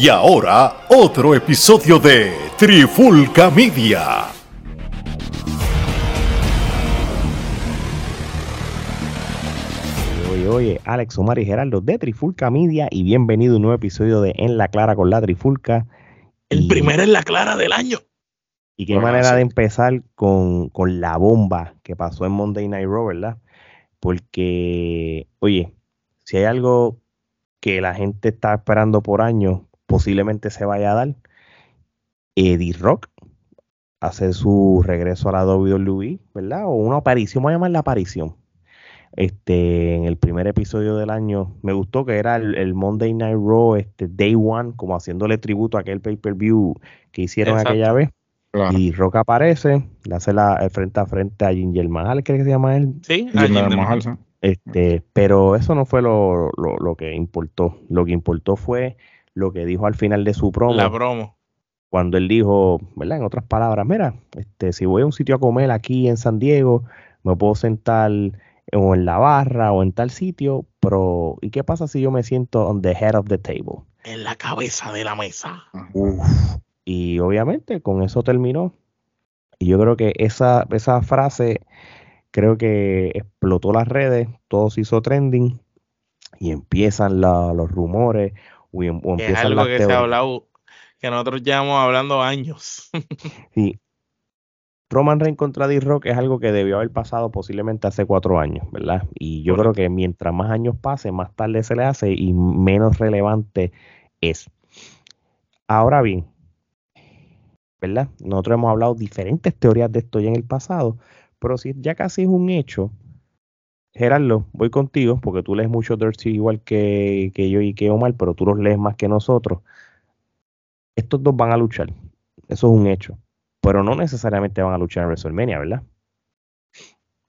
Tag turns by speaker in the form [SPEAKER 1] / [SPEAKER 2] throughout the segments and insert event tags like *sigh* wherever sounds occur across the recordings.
[SPEAKER 1] Y ahora, otro episodio de Trifulca Media.
[SPEAKER 2] Oye, oye, Alex Omar y Gerardo de Trifulca Media y bienvenido a un nuevo episodio de En la Clara con la Trifulca.
[SPEAKER 3] El
[SPEAKER 2] Y-
[SPEAKER 3] primero en la clara del año.
[SPEAKER 2] Y qué
[SPEAKER 3] Bueno,
[SPEAKER 2] manera
[SPEAKER 3] sí.
[SPEAKER 2] de empezar con, con la bomba que pasó en Monday Night Raw, ¿verdad? Porque, oye, si hay algo que la gente está esperando por años, posiblemente se vaya a dar, Eddie Rock hace su regreso a la WWE, ¿verdad? O una aparición, voy a llamar la aparición. Este, en el primer episodio del año, me gustó que era el, el Monday Night Raw, este, Day One, como haciéndole tributo a aquel pay-per-view que hicieron
[SPEAKER 3] Exacto.
[SPEAKER 2] aquella vez.
[SPEAKER 4] Claro.
[SPEAKER 2] Y Rock aparece, le hace la el frente a frente a Ginger Mahal, creo que se llama él.
[SPEAKER 3] Sí,
[SPEAKER 4] de- Mahal, sí.
[SPEAKER 2] Este, pero eso no fue lo, lo- lo que importó. Lo que importó fue lo que dijo al final de su promo,
[SPEAKER 3] la promo.
[SPEAKER 2] cuando él dijo, ¿verdad? En otras palabras, mira, este, si voy a un sitio a comer aquí en San Diego, me puedo sentar o en la barra o en tal sitio, pero ¿y qué pasa si yo me siento on the head of the table?
[SPEAKER 3] En la cabeza de la mesa.
[SPEAKER 2] Uf. Y obviamente con eso terminó. Y yo creo que esa, esa frase creo que explotó las redes, todo se hizo trending y empiezan la- los rumores o, em- o
[SPEAKER 3] es algo que se ha hablado, que nosotros llevamos hablando años. *laughs*
[SPEAKER 2] Sí. Roman Reigns contra D-Rock es algo que debió haber pasado posiblemente hace cuatro años, ¿verdad? Y yo creo que mientras más años pase, más tarde se le hace y menos relevante es. Ahora bien, ¿verdad? Nosotros hemos hablado diferentes teorías de esto ya en el pasado, pero si ya casi es un hecho, Gerardo, voy contigo, porque tú lees mucho Dirty igual que, que yo y que Omar, pero tú los lees más que nosotros. Estos dos van a luchar, eso es un hecho, pero no necesariamente van a luchar en WrestleMania, ¿verdad?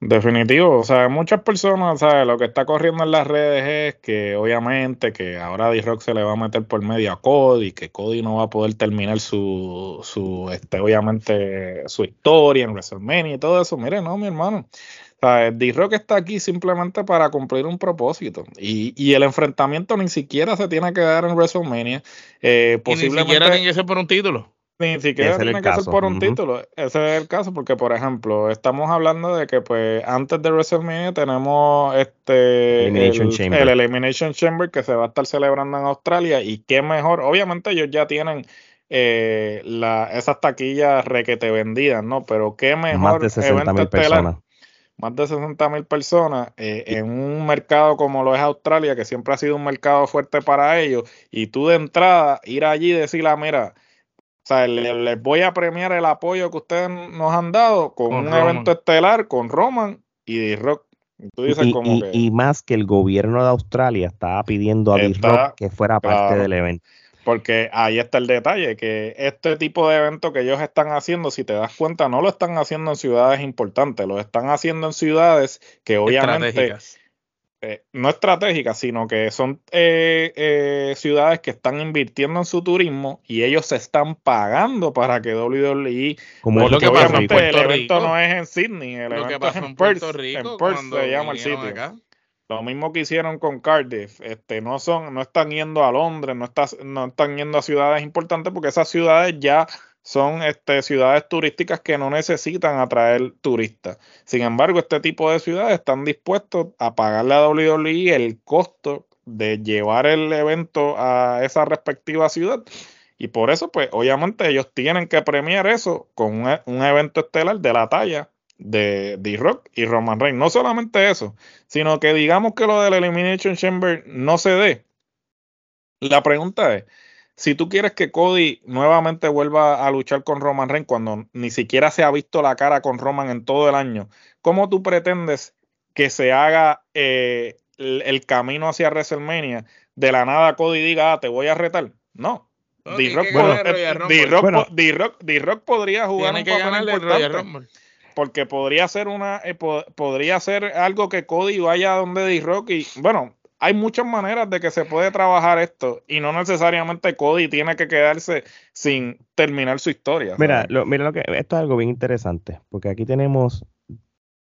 [SPEAKER 4] Definitivo, o sea, muchas personas, ¿sabes? Lo que está corriendo en las redes es que obviamente que ahora D-Rock se le va a meter por medio a Cody, que Cody no va a poder terminar su, su este, obviamente, su historia en WrestleMania y todo eso. Mire, no, mi hermano. O sea, D-Rock está aquí simplemente para cumplir un propósito. Y, y el enfrentamiento ni siquiera se tiene que dar en WrestleMania. Eh,
[SPEAKER 3] y ni
[SPEAKER 4] posiblemente
[SPEAKER 3] siquiera tiene que ser por un título.
[SPEAKER 4] Ni siquiera tiene que ser por un título. Ese es el caso, porque por ejemplo, estamos hablando de que pues antes de WrestleMania tenemos este
[SPEAKER 2] Elimination
[SPEAKER 4] el,
[SPEAKER 2] Chamber.
[SPEAKER 4] el Elimination Chamber que se va a estar celebrando en Australia y qué mejor, obviamente ellos ya tienen eh, la, esas taquillas requete vendidas, ¿no? Pero qué mejor
[SPEAKER 2] Más de 60
[SPEAKER 4] evento
[SPEAKER 2] mil
[SPEAKER 4] estelar,
[SPEAKER 2] personas.
[SPEAKER 4] Más de 60 mil personas eh, en un mercado como lo es Australia, que siempre ha sido un mercado fuerte para ellos, y tú de entrada ir allí y decirle, "Ah, mira, o sea, le- les voy a premiar el apoyo que ustedes nos han dado con,
[SPEAKER 3] Con
[SPEAKER 4] un
[SPEAKER 3] Roman.
[SPEAKER 4] evento estelar con Roman y D-Rock. Y tú dices
[SPEAKER 2] Y,
[SPEAKER 4] como
[SPEAKER 2] y-
[SPEAKER 4] que
[SPEAKER 2] y más que el gobierno de Australia estaba pidiendo a D-Rock que fuera parte
[SPEAKER 4] claro.
[SPEAKER 2] del evento.
[SPEAKER 4] Porque ahí está el detalle, que este tipo de evento que ellos están haciendo, si te das cuenta, no lo están haciendo en ciudades importantes, lo están haciendo en ciudades que obviamente
[SPEAKER 3] Estratégicas.
[SPEAKER 4] eh, no estratégicas, sino que son eh, eh, ciudades que están invirtiendo en su turismo y ellos se están pagando para que WWE,
[SPEAKER 2] Como es
[SPEAKER 3] lo
[SPEAKER 4] porque
[SPEAKER 3] que en
[SPEAKER 4] obviamente el evento
[SPEAKER 3] Rico.
[SPEAKER 4] no es en Sydney, el
[SPEAKER 3] Lo que
[SPEAKER 4] evento es
[SPEAKER 3] en
[SPEAKER 4] en Perth,
[SPEAKER 3] Rico
[SPEAKER 4] en Perth se llama el sitio.
[SPEAKER 3] acá.
[SPEAKER 4] Lo mismo que hicieron con Cardiff, este, no son, no están yendo a Londres, no, está- no están yendo a ciudades importantes porque esas ciudades ya son este, ciudades turísticas que no necesitan atraer turistas. Sin embargo, este tipo de ciudades están dispuestos a pagarle a WWE el costo de llevar el evento a esa respectiva ciudad. Y por eso, pues, obviamente ellos tienen que premiar eso con un, un evento estelar de la talla de D-Rock y Roman Reigns. No solamente eso, sino que digamos que lo del Elimination Chamber no se dé. La pregunta es, si tú quieres que Cody nuevamente vuelva a luchar con Roman Reigns cuando ni siquiera se ha visto la cara con Roman en todo el año, ¿cómo tú pretendes que se haga eh, el, el camino hacia WrestleMania? De la nada Cody diga, ah, te voy a retar. No. D-Rock eh,
[SPEAKER 2] Bueno.
[SPEAKER 4] podría jugar
[SPEAKER 3] Tiene
[SPEAKER 4] un papel importante. Porque podría ser una eh, po- podría ser algo que Cody vaya donde D-Rock y bueno, hay muchas maneras de que se puede trabajar esto y no necesariamente Cody tiene que quedarse sin terminar su historia.
[SPEAKER 2] Mira, lo, mira lo que esto es algo bien interesante, porque aquí tenemos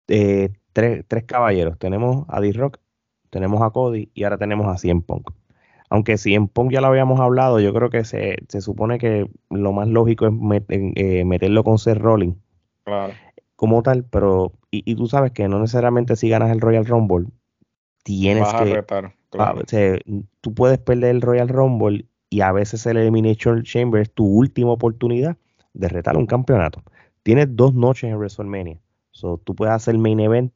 [SPEAKER 2] eh, tres, tres caballeros. Tenemos a D-Rock, tenemos a Cody y ahora tenemos a CM Punk. Aunque en Punk ya lo habíamos hablado, yo creo que se, se supone que lo más lógico es eh, meterlo con Seth Rolling.
[SPEAKER 4] Claro.
[SPEAKER 2] Como tal, pero. Y, y, tú sabes que no necesariamente si ganas el Royal Rumble, tienes
[SPEAKER 4] Vas a
[SPEAKER 2] que.
[SPEAKER 4] retar, claro.
[SPEAKER 2] o sea, tú puedes perder el Royal Rumble y a veces el Elimination Chamber es tu última oportunidad de retar un campeonato. Tienes dos noches en WrestleMania. So, tú puedes hacer main event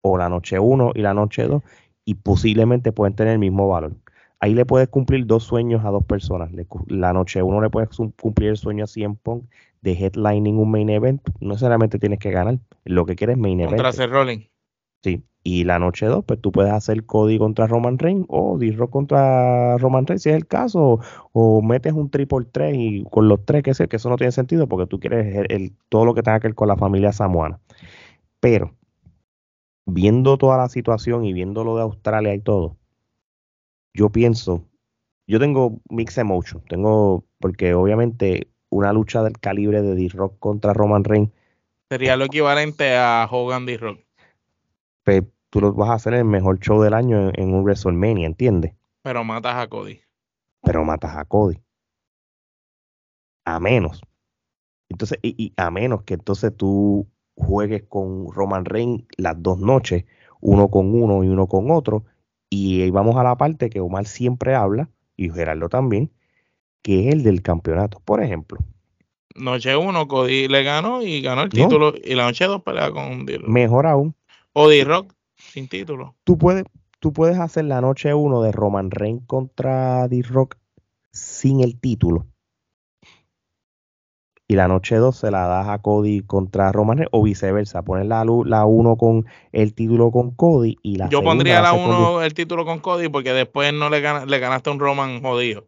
[SPEAKER 2] o la noche 1 y la noche 2 y posiblemente pueden tener el mismo valor. Ahí le puedes cumplir dos sueños a dos personas. Le la noche 1 le puedes cum- cumplir el sueño a CM Punk de headlining un main event. No necesariamente tienes que ganar. Lo que quieres es main event.
[SPEAKER 3] Contra Seth Rollins.
[SPEAKER 2] Sí. Y la noche 2, pues tú puedes hacer Cody contra Roman Reigns o D-Rock contra Roman Reigns, si es el caso, o, metes un triple 3 y con los tres, que sé que eso no tiene sentido porque tú quieres el- el- todo lo que tenga que ver con la familia samoana. Pero, viendo toda la situación y viendo lo de Australia y todo, yo pienso, yo tengo mixed emotion, tengo, porque obviamente una lucha del calibre de D-Rock contra Roman Reigns
[SPEAKER 3] Sería lo equivalente a Hogan D. Rock.
[SPEAKER 2] pues, tú lo vas a hacer el mejor show del año en, en un WrestleMania, ¿entiendes?
[SPEAKER 3] Pero matas a Cody.
[SPEAKER 2] Pero matas a Cody. A menos. Entonces, y, y a menos que entonces tú juegues con Roman Reigns las dos noches, uno con uno y uno con otro, y ahí vamos a la parte que Omar siempre habla, y Gerardo también, que es el del campeonato. Por ejemplo,
[SPEAKER 3] Noche 1, Cody le ganó y ganó el
[SPEAKER 2] No.
[SPEAKER 3] título. Y la noche 2 pelea con D. Rock.
[SPEAKER 2] mejor aún,
[SPEAKER 3] O D. Rock sin título.
[SPEAKER 2] tú puedes, tú puedes hacer la noche uno de Roman Reigns contra D-Rock sin el título. Y la noche 2 se la das a Cody contra Roman Reigns o viceversa. Pones la, lu- la 1 con el título con Cody y la
[SPEAKER 3] Yo pondría la
[SPEAKER 2] haces con
[SPEAKER 3] 1 el título con Cody porque después no le, gana- le ganaste a un Roman jodido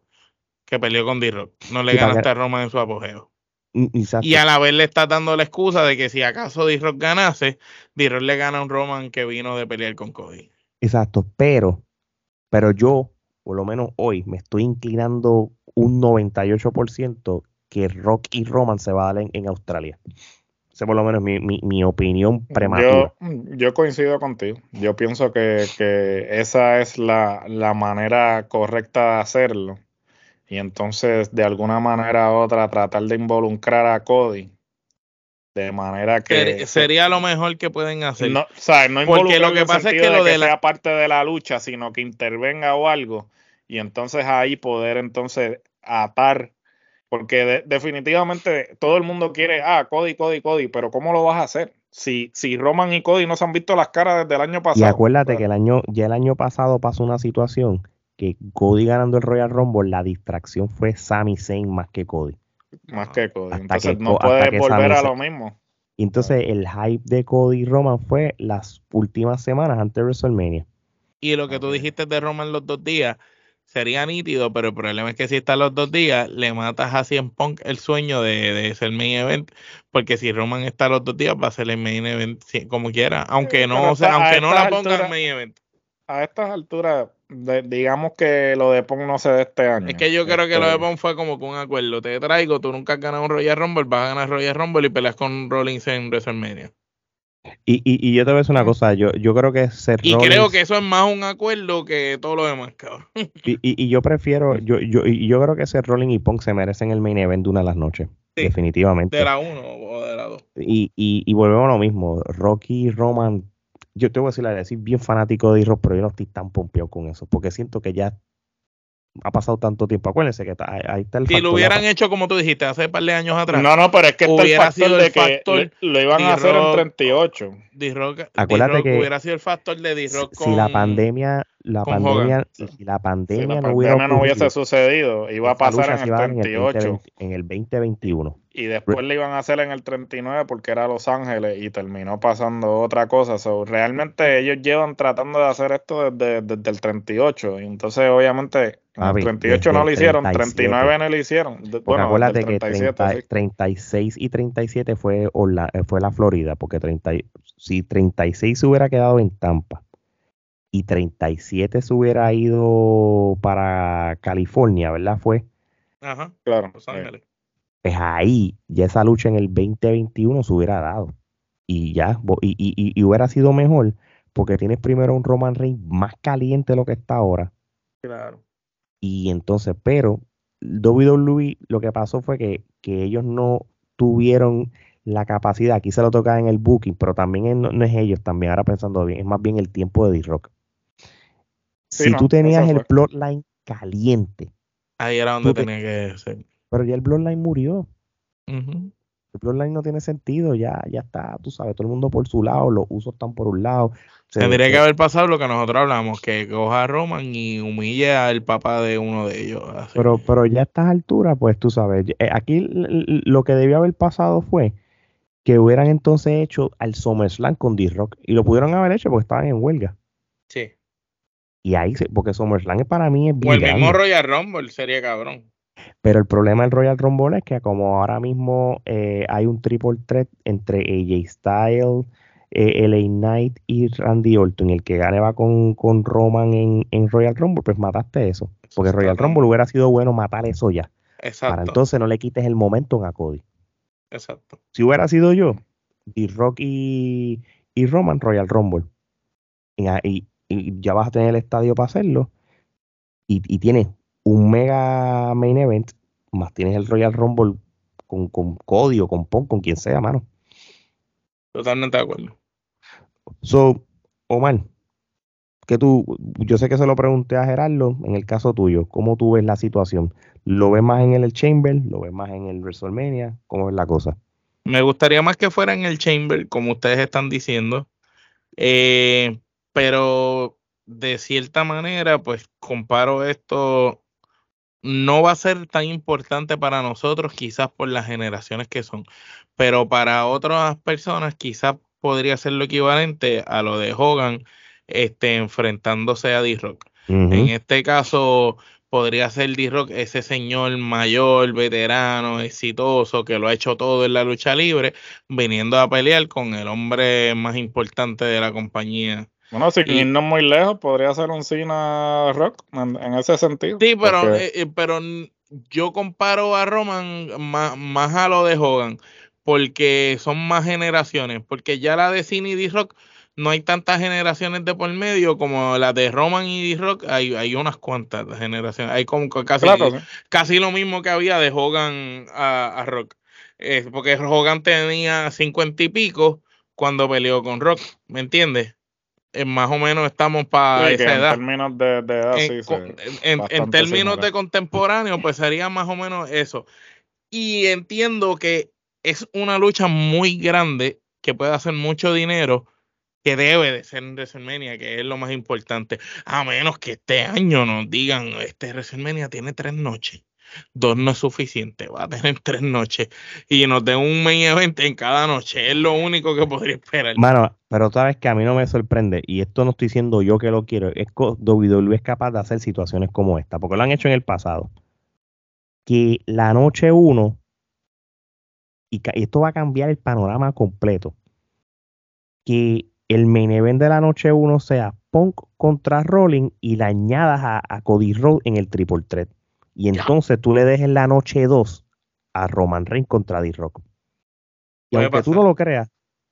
[SPEAKER 3] que peleó con D. Rock. No le ganaste a Roman en su apogeo.
[SPEAKER 2] Y- y exacto.
[SPEAKER 3] Y a la vez le estás dando la excusa de que si acaso D. Rock ganase, D. Rock le gana a un Roman que vino de pelear con Cody.
[SPEAKER 2] Exacto, pero, pero yo, por lo menos hoy, me estoy inclinando un 98% que Rock y Roman se va a dar en, en Australia. Esa por lo menos mi, mi, mi opinión prematura.
[SPEAKER 4] Yo, yo coincido contigo. Yo pienso que, que esa es la, la manera correcta de hacerlo. Y entonces, de alguna manera u otra, tratar de involucrar a Cody. De manera que.
[SPEAKER 3] Ser- sería lo mejor que pueden hacer.
[SPEAKER 4] No, o sea, no
[SPEAKER 3] Porque lo
[SPEAKER 4] involucrarlo
[SPEAKER 3] que
[SPEAKER 4] en
[SPEAKER 3] pasa es que lo
[SPEAKER 4] de
[SPEAKER 3] de la-
[SPEAKER 4] sea parte de la lucha, sino que intervenga o algo. Y entonces ahí poder entonces atar. Porque de- definitivamente todo el mundo quiere, ah, Cody, Cody, Cody, pero ¿cómo lo vas a hacer? Si, si Roman y Cody no se han visto las caras desde el año
[SPEAKER 2] Y
[SPEAKER 4] pasado.
[SPEAKER 2] acuérdate que el año, ya el año pasado pasó una situación que Cody ganando el Royal Rumble, la distracción fue Sami Zayn más que Cody.
[SPEAKER 4] Más que Cody.
[SPEAKER 2] Hasta
[SPEAKER 4] Entonces
[SPEAKER 2] que
[SPEAKER 4] no
[SPEAKER 2] que
[SPEAKER 4] volver
[SPEAKER 2] Sami
[SPEAKER 4] a lo mismo.
[SPEAKER 2] Y entonces el hype de Cody y Roman fue las últimas semanas antes de WrestleMania.
[SPEAKER 3] Y lo que tú dijiste de Roman los dos días sería nítido, pero el problema es que si está los dos días, le matas a CM Punk el sueño de, de ser main event, porque si Roman está los dos días, va a ser el main event como quiera, aunque no, o sea, aunque no la pongan
[SPEAKER 4] alturas-
[SPEAKER 3] main event.
[SPEAKER 4] A estas alturas, de- digamos que lo de Punk no se de este año.
[SPEAKER 3] Es que yo creo que lo de
[SPEAKER 4] Este,
[SPEAKER 3] Punk fue como que un acuerdo. Te traigo, tú nunca has ganado un Royal Rumble, vas a ganar Royal Rumble y peleas con Rollins en WrestleMania.
[SPEAKER 2] Y, y, y yo te voy a decir una cosa, yo, yo creo que Seth
[SPEAKER 3] Y
[SPEAKER 2] Rollins-
[SPEAKER 3] creo que eso es más un acuerdo que todo lo demás, cabrón. *laughs*
[SPEAKER 2] Y, y- y yo prefiero, yo, yo, y yo creo que Seth Rollins y Punk se merecen el main event de una de las noches.
[SPEAKER 3] Sí,
[SPEAKER 2] definitivamente.
[SPEAKER 3] De la 1 o de la 2.
[SPEAKER 2] Y, y, y volvemos a lo mismo. Rocky y Roman, yo te voy a decir la verdad, soy bien fanático de Rock, pero yo no estoy tan pompeado con eso, porque siento que ya ha pasado tanto tiempo. Acuérdense que está- ahí- está el
[SPEAKER 3] Si lo hubieran hecho como tú dijiste hace un par de años atrás,
[SPEAKER 4] No, no, pero es que está el factor
[SPEAKER 3] sido
[SPEAKER 4] de
[SPEAKER 3] el
[SPEAKER 4] que
[SPEAKER 3] factor
[SPEAKER 4] le- lo iban a hacer en
[SPEAKER 3] D-Rock.
[SPEAKER 4] 38.
[SPEAKER 3] D-Rock,
[SPEAKER 2] Acuérdate
[SPEAKER 3] D-Rock
[SPEAKER 2] que
[SPEAKER 3] hubiera sido el factor de D-Rock
[SPEAKER 2] si la pandemia, la
[SPEAKER 3] con
[SPEAKER 2] pandemia,
[SPEAKER 3] Hogan.
[SPEAKER 2] si la
[SPEAKER 4] Si
[SPEAKER 2] pandemia
[SPEAKER 4] la
[SPEAKER 2] no hubiera
[SPEAKER 4] pandemia no hubiese sucedido, iba a pasar en el
[SPEAKER 2] iba a dar en el
[SPEAKER 4] 38.
[SPEAKER 2] 2020 en el 2021.
[SPEAKER 4] Y después le iban a hacer en el 39 porque era Los Ángeles y terminó pasando otra cosa. So, realmente ellos llevan tratando de hacer esto desde, desde el 38. Y entonces, obviamente, en
[SPEAKER 2] Papi,
[SPEAKER 4] el 38
[SPEAKER 2] desde
[SPEAKER 4] no lo hicieron,
[SPEAKER 2] 37.
[SPEAKER 4] 39 no lo hicieron.
[SPEAKER 2] Porque
[SPEAKER 4] bueno,
[SPEAKER 2] acuérdate que
[SPEAKER 4] el 37,
[SPEAKER 2] 30
[SPEAKER 4] sí.
[SPEAKER 2] 36 y 37 fue, Orla- eh, fue la Florida, porque 30 y- si 36 se hubiera quedado en Tampa y 37 se hubiera ido para California, ¿verdad? Fue,
[SPEAKER 3] Ajá,
[SPEAKER 4] Claro.
[SPEAKER 3] Los
[SPEAKER 4] eh,
[SPEAKER 3] Ángeles.
[SPEAKER 2] pues ahí ya esa lucha en el 2021 se hubiera dado. Y ya, y, y- y- y hubiera sido mejor, porque tienes primero un Roman Reigns más caliente de lo que está ahora.
[SPEAKER 3] Claro.
[SPEAKER 2] Y entonces, pero WWE lo que pasó fue que, que ellos no tuvieron la capacidad, aquí se lo toca en el booking, pero también no, es ellos, también ahora pensando bien, es más bien el tiempo de D-Rock. si tú tenías el plotline caliente.
[SPEAKER 3] Ahí era donde tenía que ser.
[SPEAKER 2] Pero ya el Bloodline murió. El Bloodline no tiene sentido, ya, ya está, tú sabes, todo el mundo por su lado, los usos están por un lado.
[SPEAKER 3] Tendría que haber pasado lo que nosotros hablamos, que coja a Roman y humille al papá de uno de ellos.
[SPEAKER 2] Pero, pero ya a estas alturas, pues tú sabes, eh, aquí lo que debió haber pasado fue que hubieran entonces hecho al SummerSlam con D-Rock. Y lo pudieron haber hecho porque estaban en huelga.
[SPEAKER 3] Sí.
[SPEAKER 2] Y ahí, porque SummerSlam para mí es
[SPEAKER 3] bien. O el mismo Royal Rumble sería cabrón.
[SPEAKER 2] Pero el problema del Royal Rumble es que como ahora mismo eh, hay un triple threat entre AJ Styles, eh, LA Knight y Randy Orton, el que gane va con, con Roman en, en, Royal Rumble, pues mataste eso. Porque Royal Rumble hubiera sido bueno matar eso ya. Exacto. Para entonces no le quites el momento a Cody.
[SPEAKER 3] Exacto.
[SPEAKER 2] Si hubiera sido yo, D-Rock y, y, Roman, Royal Rumble. Y, ya vas a tener el estadio para hacerlo. Y, y tienes un mega main event, más tienes el Royal Rumble con, con Cody o con Pong, con quien sea, mano.
[SPEAKER 3] Totalmente de acuerdo.
[SPEAKER 2] So, Omar, que tú, yo sé que se lo pregunté a Gerardo, en el caso tuyo, ¿cómo tú ves la situación? ¿Lo ves más en el Chamber? ¿Lo ves más en el WrestleMania? ¿Cómo es la cosa?
[SPEAKER 3] Me gustaría más que fuera en el Chamber, como ustedes están diciendo. Eh, pero de cierta manera, pues comparo esto, no va a ser tan importante para nosotros, quizás por las generaciones que son, pero para otras personas quizás podría ser lo equivalente a lo de Hogan este, enfrentándose a D-Rock. En este caso, podría ser D-Rock ese señor mayor, veterano, exitoso, que lo ha hecho todo en la lucha libre, viniendo a pelear con el hombre más importante de la compañía.
[SPEAKER 4] Bueno, si irnos muy lejos, podría ser un Cena Rock en, ese sentido.
[SPEAKER 3] Sí, pero, eh, eh, pero yo comparo a Roman más, más, a lo de Hogan, porque son más generaciones, porque ya la de Cena y D-Rock no hay tantas generaciones de por medio como la de Roman y D-Rock, hay, hay unas cuantas generaciones. Hay como casi, casi lo mismo que había de Hogan a, Rock. porque Hogan tenía cincuenta y pico cuando peleó con Rock, ¿me entiendes? Más o menos estamos para esa edad.
[SPEAKER 4] En términos de, edad,
[SPEAKER 3] en, en términos de contemporáneo, pues sería más o menos eso. Y entiendo que es una lucha muy grande que puede hacer mucho dinero que debe de ser en WrestleMania, que es lo más importante, a menos que este año nos digan, este WrestleMania tiene tres noches, dos no es suficiente, va a tener *laughs* tres noches y nos den un main event en cada noche, es lo único que podría esperar.
[SPEAKER 2] Mano, pero sabes que a mí no me sorprende, y esto no estoy diciendo yo que lo quiero, es que WWE es capaz de hacer situaciones como esta, porque lo han hecho en el pasado, que la noche uno, y esto va a cambiar el panorama completo, que el main event de la noche 1 sea Punk contra Rolling y la añadas a, Cody Rhodes en el triple threat. Y entonces tú le dejes la noche 2 a Roman Reigns contra D-Rock. Y aunque tú no lo creas,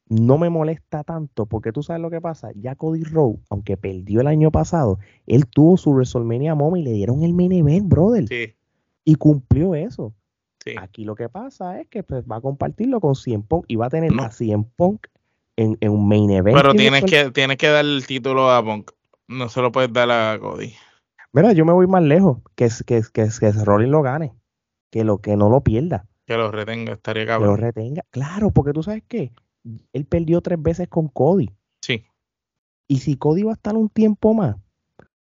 [SPEAKER 2] no me molesta tanto porque tú sabes lo que pasa. Ya Cody Rhodes, aunque perdió el año pasado, él tuvo su WrestleMania Moment y le dieron el main event, brother. Sí. Y cumplió eso. Sí. Aquí lo que pasa es que pues, va a compartirlo con Cien Punk y va a tener a Cien Punk en, un main event.
[SPEAKER 3] Pero tienes que, tienes que dar el título a Punk. No se lo puedes dar a Cody.
[SPEAKER 2] Mira, yo me voy más lejos. Que, que, que, que Rollins lo gane. Que, lo, que no lo pierda.
[SPEAKER 3] Que lo retenga, estaría cabrón.
[SPEAKER 2] Que lo retenga. Claro, porque tú sabes que él perdió tres veces con Cody.
[SPEAKER 3] Sí.
[SPEAKER 2] Y si Cody va a estar un tiempo más,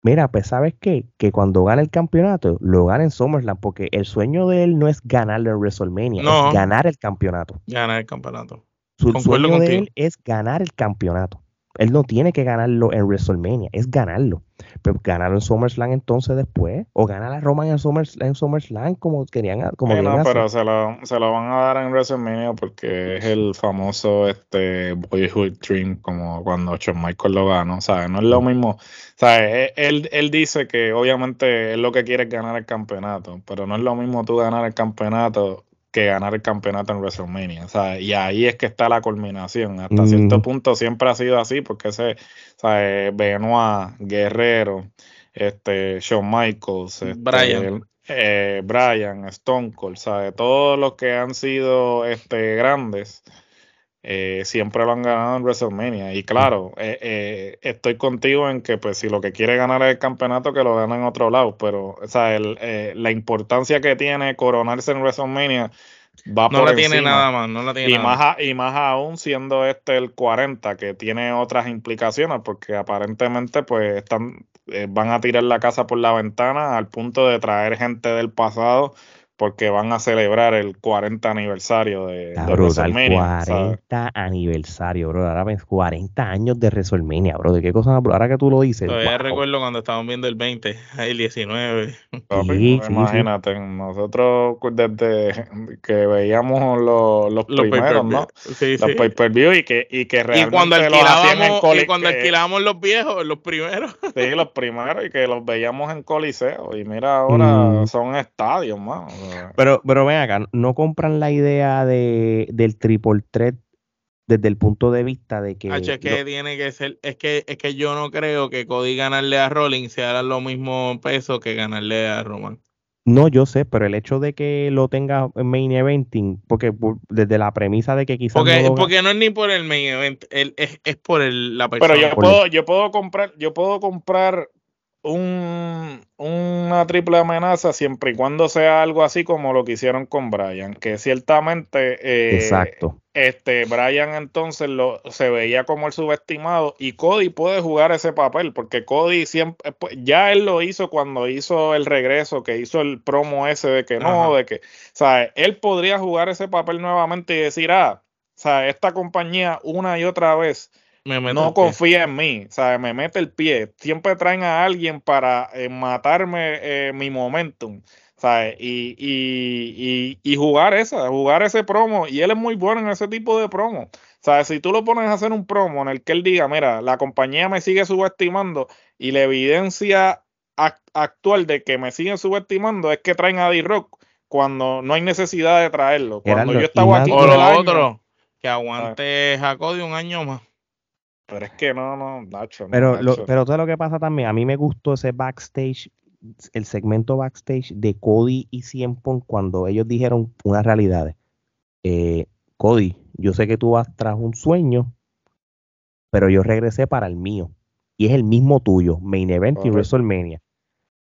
[SPEAKER 2] mira, pues sabes qué? Que cuando gane el campeonato, lo gane en SummerSlam, porque el sueño de él no es ganarle en WrestleMania, es ganar el campeonato.
[SPEAKER 3] Ganar el campeonato.
[SPEAKER 2] Su sueño de él es ganar el campeonato. Él no tiene que ganarlo en WrestleMania, es ganarlo. Pero ganarlo en SummerSlam entonces después, o ganar a Roman en, SummerSlam como querían. Como
[SPEAKER 4] no, pero se lo, se lo, van a dar en WrestleMania porque es el famoso este Boyhood Dream, como cuando Shawn Michael lo ganó. ¿sabes? No es lo mismo. ¿sabes? E, él, él dice que obviamente él lo que quiere es ganar el campeonato, pero no es lo mismo tú ganar el campeonato que ganar el campeonato en WrestleMania. O sea, y ahí es que está la culminación. Hasta cierto punto siempre ha sido así, porque ese, o sea, Benoit, Guerrero, este, Shawn Michaels, este,
[SPEAKER 3] Brian.
[SPEAKER 4] eh, Brian, Stone Cold, ¿sabes? Todos los que han sido este, grandes eh, siempre lo han ganado en WrestleMania. Y claro, eh, eh, estoy contigo en que pues si lo que quiere ganar es el campeonato, que lo gane en otro lado. Pero o sea, el, eh, la importancia que tiene coronarse en WrestleMania va
[SPEAKER 3] No
[SPEAKER 4] por
[SPEAKER 3] la tiene nada más, no la tiene
[SPEAKER 4] Y
[SPEAKER 3] nada
[SPEAKER 4] más, a- y más aún siendo este el 40, que tiene otras implicaciones, porque aparentemente pues están, van a tirar la casa por la ventana al punto de traer gente del pasado, porque van a celebrar el 40 aniversario de,
[SPEAKER 2] Está
[SPEAKER 4] de
[SPEAKER 2] brutal,
[SPEAKER 4] WrestleMania, ¿sabes?
[SPEAKER 2] 40 aniversario, bro. Ahora ves, 40 años de WrestleMania, bro. ¿De qué cosa bro? Ahora que tú lo dices.
[SPEAKER 3] Todavía
[SPEAKER 2] wow.
[SPEAKER 3] recuerdo cuando estábamos viendo el 20, el 19.
[SPEAKER 4] Papi,
[SPEAKER 2] Sí,
[SPEAKER 4] pues,
[SPEAKER 2] sí, sí.
[SPEAKER 4] imagínate, nosotros desde que veíamos los, los
[SPEAKER 3] Los
[SPEAKER 4] primeros. ¿no?
[SPEAKER 3] Sí,
[SPEAKER 4] Los
[SPEAKER 3] sí.
[SPEAKER 4] pay-per-view y que, y que
[SPEAKER 3] Y
[SPEAKER 4] realmente
[SPEAKER 3] cuando
[SPEAKER 4] los hacían en
[SPEAKER 3] alquilábamos,
[SPEAKER 4] coli-
[SPEAKER 3] y cuando
[SPEAKER 4] que-
[SPEAKER 3] alquilábamos los viejos, los primeros. *laughs*
[SPEAKER 4] Sí, los primeros y que los veíamos en Coliseo. Y mira, ahora
[SPEAKER 2] Mm.
[SPEAKER 4] son estadios, más. *laughs*
[SPEAKER 2] Pero, pero ven acá, no compran la idea de, del triple threat desde el punto de vista de que.
[SPEAKER 3] H, es que
[SPEAKER 2] lo-
[SPEAKER 3] tiene que ser, es que, es que yo no creo que Cody ganarle a Rollins sea lo mismo peso que ganarle a Roman.
[SPEAKER 2] no, yo sé, pero el hecho de que lo tenga en main eventing, porque por- desde la premisa de que quizás.
[SPEAKER 3] Porque,
[SPEAKER 2] no
[SPEAKER 3] porque no es ni por el main event, el- es, es por el, la persona.
[SPEAKER 4] Pero yo puedo, yo puedo comprar, yo puedo comprar un, una triple amenaza siempre y cuando sea algo así como lo que hicieron con Brian, que ciertamente eh,
[SPEAKER 2] Exacto.
[SPEAKER 4] este Brian entonces lo, se veía como el subestimado y Cody puede jugar ese papel porque Cody siempre pues, ya él lo hizo cuando hizo el regreso que hizo el promo ese de que no
[SPEAKER 3] Ajá.
[SPEAKER 4] de que o sea él podría jugar ese papel nuevamente y decir ah o sea esta compañía una y otra vez
[SPEAKER 3] Me
[SPEAKER 4] no confía en mí, o sea, me mete el pie. Siempre traen a alguien para eh, matarme eh, mi momentum, ¿sabes? Y, y, y, y jugar esa, jugar ese promo. Y él es muy bueno en ese tipo de promo. ¿Sabes? Si tú lo pones a hacer un promo en el que él diga, mira, la compañía me sigue subestimando y la evidencia ac- actual de que me siguen subestimando es que traen a D-Rock cuando no hay necesidad de traerlo. Cuando
[SPEAKER 2] Gerardo,
[SPEAKER 4] yo estaba aquí el
[SPEAKER 3] lo
[SPEAKER 4] año-
[SPEAKER 3] otro, que aguante a Cody un año más.
[SPEAKER 4] Pero es que no, no, Nacho. no,
[SPEAKER 2] Pero, lo, pero todo lo que pasa también, a mí me gustó ese backstage, el segmento backstage de Cody y Punk cuando ellos dijeron unas realidades. Eh, Cody, yo sé que tú vas tras un sueño, pero yo regresé para el mío. Y es el mismo tuyo, Main Event y. WrestleMania.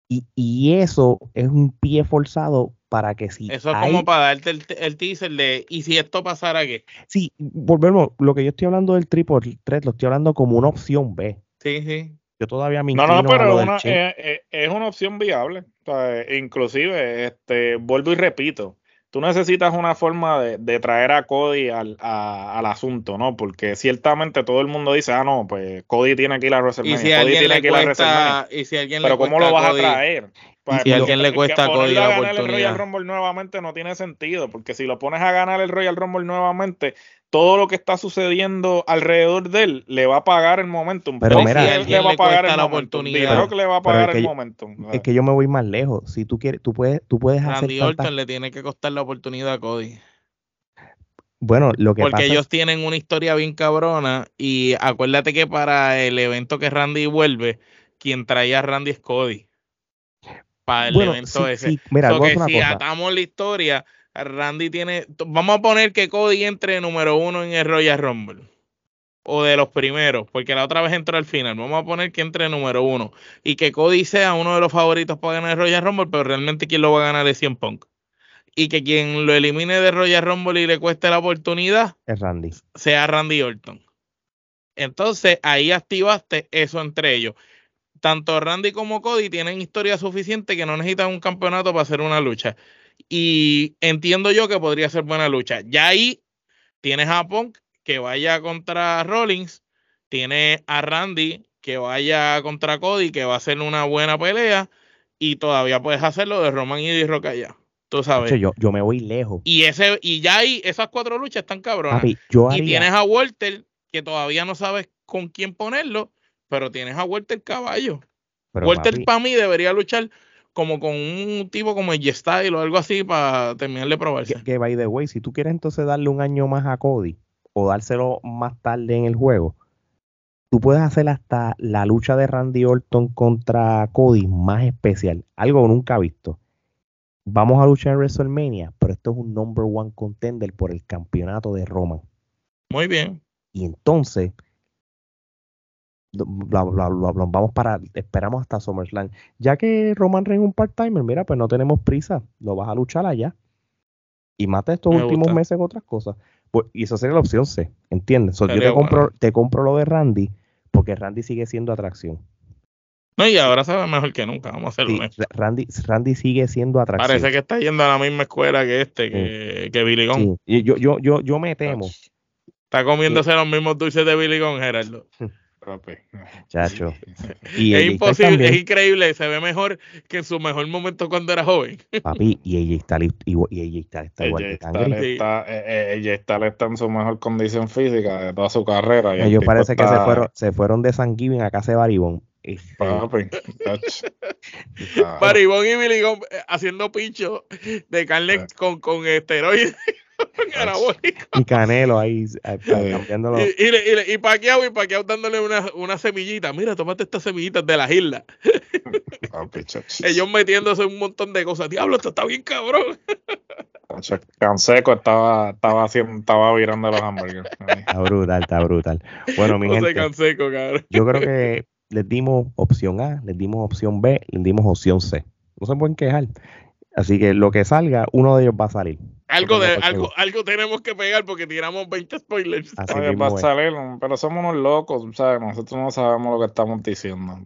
[SPEAKER 2] Y, y eso es un pie forzado para que si
[SPEAKER 3] Eso es
[SPEAKER 2] hay-
[SPEAKER 3] como para darte el, el teaser de, ¿y si esto pasara qué?
[SPEAKER 2] Sí, volvemos, lo que yo estoy hablando del triple threat, lo estoy hablando como una opción B.
[SPEAKER 3] Sí, sí.
[SPEAKER 2] Yo todavía me
[SPEAKER 4] No, no, pero
[SPEAKER 2] lo
[SPEAKER 4] es
[SPEAKER 2] del
[SPEAKER 4] una, eh, eh, es una opción viable. O sea, inclusive, este, vuelvo y repito, tú necesitas una forma de, de traer a Cody al, a- al asunto, ¿no? Porque ciertamente todo el mundo dice, ah, no, pues Cody tiene que ir a
[SPEAKER 3] Y
[SPEAKER 4] WrestleMania,
[SPEAKER 3] si
[SPEAKER 4] Cody
[SPEAKER 3] alguien
[SPEAKER 4] tiene
[SPEAKER 3] le
[SPEAKER 4] que ir a WrestleMania.
[SPEAKER 3] cuesta, y si alguien
[SPEAKER 4] Pero
[SPEAKER 3] le
[SPEAKER 4] ¿cómo lo vas
[SPEAKER 3] Cody-
[SPEAKER 4] a traer? Pues,
[SPEAKER 3] si a alguien le cuesta a Cody
[SPEAKER 4] ponerlo
[SPEAKER 3] la
[SPEAKER 4] a ganar el. Royal Rumble nuevamente no tiene sentido, porque si lo pones a ganar el Royal Rumble nuevamente, todo lo que está sucediendo alrededor de él le va a pagar el momentum.
[SPEAKER 2] Pero mira- Si a
[SPEAKER 4] le va a pagar el
[SPEAKER 3] la
[SPEAKER 4] momentum.
[SPEAKER 3] oportunidad.
[SPEAKER 4] D-Rock le va a
[SPEAKER 2] Pero
[SPEAKER 4] pagar
[SPEAKER 2] es que
[SPEAKER 4] el
[SPEAKER 2] yo-
[SPEAKER 4] momentum.
[SPEAKER 2] Es que yo me voy más lejos. Si tú quieres, tú puedes, tú puedes hacer
[SPEAKER 3] Randy
[SPEAKER 2] tantas-
[SPEAKER 3] Orton le tiene que costar la oportunidad a Cody.
[SPEAKER 2] Bueno, lo que
[SPEAKER 3] Porque
[SPEAKER 2] pasa
[SPEAKER 3] ellos tienen una historia bien cabrona. Y acuérdate que para el evento que Randy vuelve, quien traía a Randy es Cody. Para el
[SPEAKER 2] bueno,
[SPEAKER 3] evento
[SPEAKER 2] sí,
[SPEAKER 3] ese.
[SPEAKER 2] sí, mira,
[SPEAKER 3] So que si
[SPEAKER 2] cosa.
[SPEAKER 3] atamos la historia, Randy tiene. Vamos a poner que Cody entre número uno en el Royal Rumble. O de los primeros, porque la otra vez entró al final. Vamos a poner que entre número uno. Y que Cody sea uno de los favoritos para ganar el Royal Rumble, pero realmente quien lo va a ganar es CM Punk. Y que quien lo elimine de Royal Rumble y le cueste la oportunidad
[SPEAKER 2] Es Randy.
[SPEAKER 3] sea Randy Orton. Entonces ahí activaste eso entre ellos. Tanto Randy como Cody tienen historia suficiente que no necesitan un campeonato para hacer una lucha. Y entiendo yo que podría ser buena lucha. Ya ahí tienes a Punk que vaya contra Rollins, tienes a Randy que vaya contra Cody, que va a ser una buena pelea, y todavía puedes hacerlo de Roman y de Rock allá. Tú sabes.
[SPEAKER 2] Yo, yo me voy lejos.
[SPEAKER 3] Y ese, y ya ahí, esas cuatro luchas están cabronas.
[SPEAKER 2] Papi, yo
[SPEAKER 3] Y tienes a Walter, que todavía no sabes con quién ponerlo, pero tienes a Walter caballo.
[SPEAKER 2] pero,
[SPEAKER 3] Walter para mí debería luchar como con un tipo como el Style o algo así para terminar de probarse.
[SPEAKER 2] que, que, by the way, si tú quieres entonces darle un año más a Cody o dárselo más tarde en el juego, tú puedes hacer hasta la lucha de Randy Orton contra Cody más especial, algo nunca visto. Vamos a luchar en WrestleMania, pero esto es un number one contender por el campeonato de Roman.
[SPEAKER 3] Muy bien.
[SPEAKER 2] Y entonces, vamos para, esperamos hasta SummerSlam. Ya que Roman Reigns es un part-timer, mira, pues no tenemos prisa, lo vas a luchar allá. Y mata estos últimos meses en otras cosas. Pues, y esa sería la opción C, ¿entiendes? yo te compro, te compro lo de Randy, porque Randy sigue siendo atracción.
[SPEAKER 3] No, y ahora sabe mejor que nunca, vamos a hacerlo.
[SPEAKER 2] Randy, Randy sigue siendo atracción.
[SPEAKER 3] Parece que está yendo a la misma escuela que este, que, que Billy Gong.
[SPEAKER 2] Y yo, yo, yo, yo me temo.
[SPEAKER 3] Está comiéndose los mismos dulces de Billy Gong, Gerardo. *laughs*
[SPEAKER 2] Chacho.
[SPEAKER 3] Y es imposible, es increíble, se ve mejor que en su mejor momento cuando era joven.
[SPEAKER 2] Papi, y ella está, y, y ella está, está igual
[SPEAKER 4] ella que está, eh, eh, ella está, está, en su mejor condición física de toda su carrera.
[SPEAKER 2] Y Ellos parece que se fueron, se fueron de San Giving a casa de Baribón.
[SPEAKER 3] Papi, *laughs* Baribón y Billy eh, haciendo pincho de carne con, con esteroides. *laughs*
[SPEAKER 2] y Canelo ahí cambiándolo.
[SPEAKER 3] Y, y, y, Paquiao y Paquiao dándole una, una semillita. Mira, tómate estas semillitas de las islas. *laughs* Ellos metiéndose un montón de cosas. Diablo, esto está bien cabrón. *laughs*
[SPEAKER 4] Canseco estaba, estaba haciendo, estaba virando los hamburgues.
[SPEAKER 2] Está brutal, está brutal. Bueno, mi gente,
[SPEAKER 3] Canseco,
[SPEAKER 2] yo creo que les dimos opción A, les dimos opción B, les dimos opción C. No se pueden quejar. Así que lo que salga, uno de ellos va a salir.
[SPEAKER 3] Algo, de, algo, algo tenemos que pegar porque tiramos 20 spoilers.
[SPEAKER 4] va a salir, pero somos unos locos, ¿sabes? Nosotros no sabemos lo que estamos diciendo.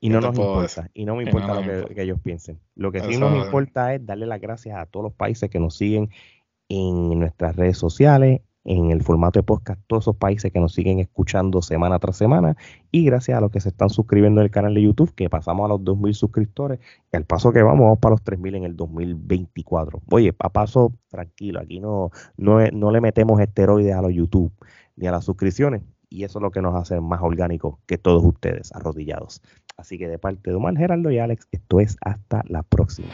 [SPEAKER 2] Y no nos importa, y no me importa lo que, ellos piensen. Lo que sí nos importa es darle las gracias a todos los países que nos siguen en nuestras redes sociales, en el formato de podcast todos esos países que nos siguen escuchando semana tras semana y gracias a los que se están suscribiendo al canal de YouTube que pasamos a los 2.000 suscriptores y al paso que vamos, vamos para los 3.000 en el 2024. Oye, a paso tranquilo, aquí no, no, no le metemos esteroides a los YouTube ni a las suscripciones y eso es lo que nos hace más orgánico que todos ustedes arrodillados. Así que de parte de Omar, Geraldo y Alex, esto es hasta la próxima.